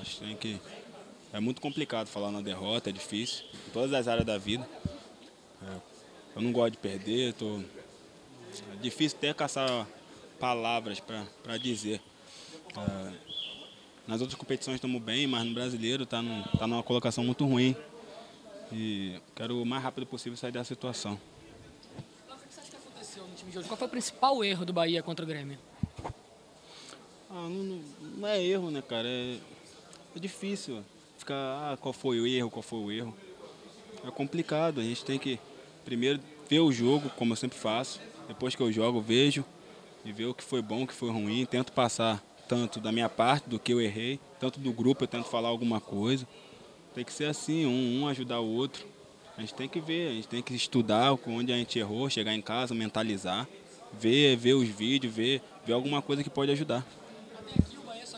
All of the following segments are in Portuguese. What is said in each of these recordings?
A gente tem que. É muito complicado falar na derrota, é difícil, em todas as áreas da vida. É, eu não gosto de perder, tô... é difícil até caçar palavras para dizer. É, nas outras competições estamos bem, mas no brasileiro está tá numa colocação muito ruim. E quero o mais rápido possível sair dessa situação. O que você acha que aconteceu no time de hoje? Qual foi o principal erro do Bahia contra o Grêmio? Ah, não, não, é erro, né, cara? É, é difícil ficar, ah, qual foi o erro, qual foi o erro. É complicado, a gente tem que primeiro ver o jogo, como eu sempre faço. Depois que eu jogo, vejo e ver o que foi bom, o que foi ruim. Tento passar tanto da minha parte, do que eu errei, tanto do grupo, eu tento falar alguma coisa. Tem que ser assim, um, um ajudar o outro. A gente tem que ver, a gente tem que estudar onde a gente errou, chegar em casa, mentalizar, ver, ver os vídeos, ver, ver alguma coisa que pode ajudar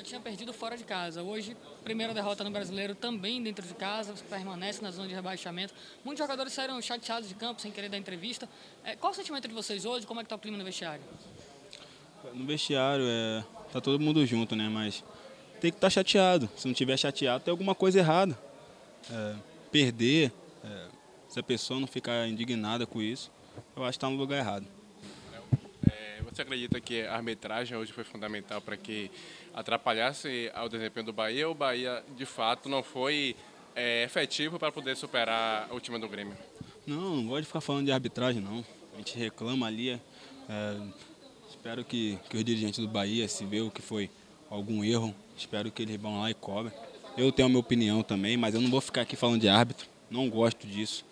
tinha perdido fora de casa. Hoje, primeira derrota no Brasileiro também dentro de casa, permanece na zona de rebaixamento. Muitos jogadores saíram chateados de campo, sem querer dar entrevista. É, qual o sentimento de vocês hoje? Como é que está o clima no vestiário? No vestiário, é, tá todo mundo junto, né? Mas tem que estar tá chateado. Se não tiver chateado, tem alguma coisa errada. É, perder, é, se a pessoa não ficar indignada com isso, eu acho que está no lugar errado. Você acredita que a arbitragem hoje foi fundamental para que atrapalhasse o desempenho do Bahia ou o Bahia, de fato, não foi é, efetivo para poder superar o time do Grêmio? Não, não gosto de ficar falando de arbitragem, não. A gente reclama ali. É, espero que, que os dirigentes do Bahia, se o que foi algum erro, espero que eles vão lá e cobrem. Eu tenho a minha opinião também, mas eu não vou ficar aqui falando de árbitro. Não gosto disso.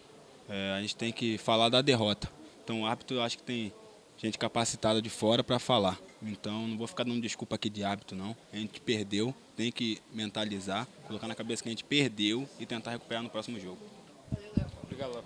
É, a gente tem que falar da derrota. Então o árbitro eu acho que tem gente capacitada de fora para falar. Então não vou ficar dando desculpa aqui de hábito, não. A gente perdeu, tem que mentalizar, colocar na cabeça que a gente perdeu e tentar recuperar no próximo jogo. Obrigado,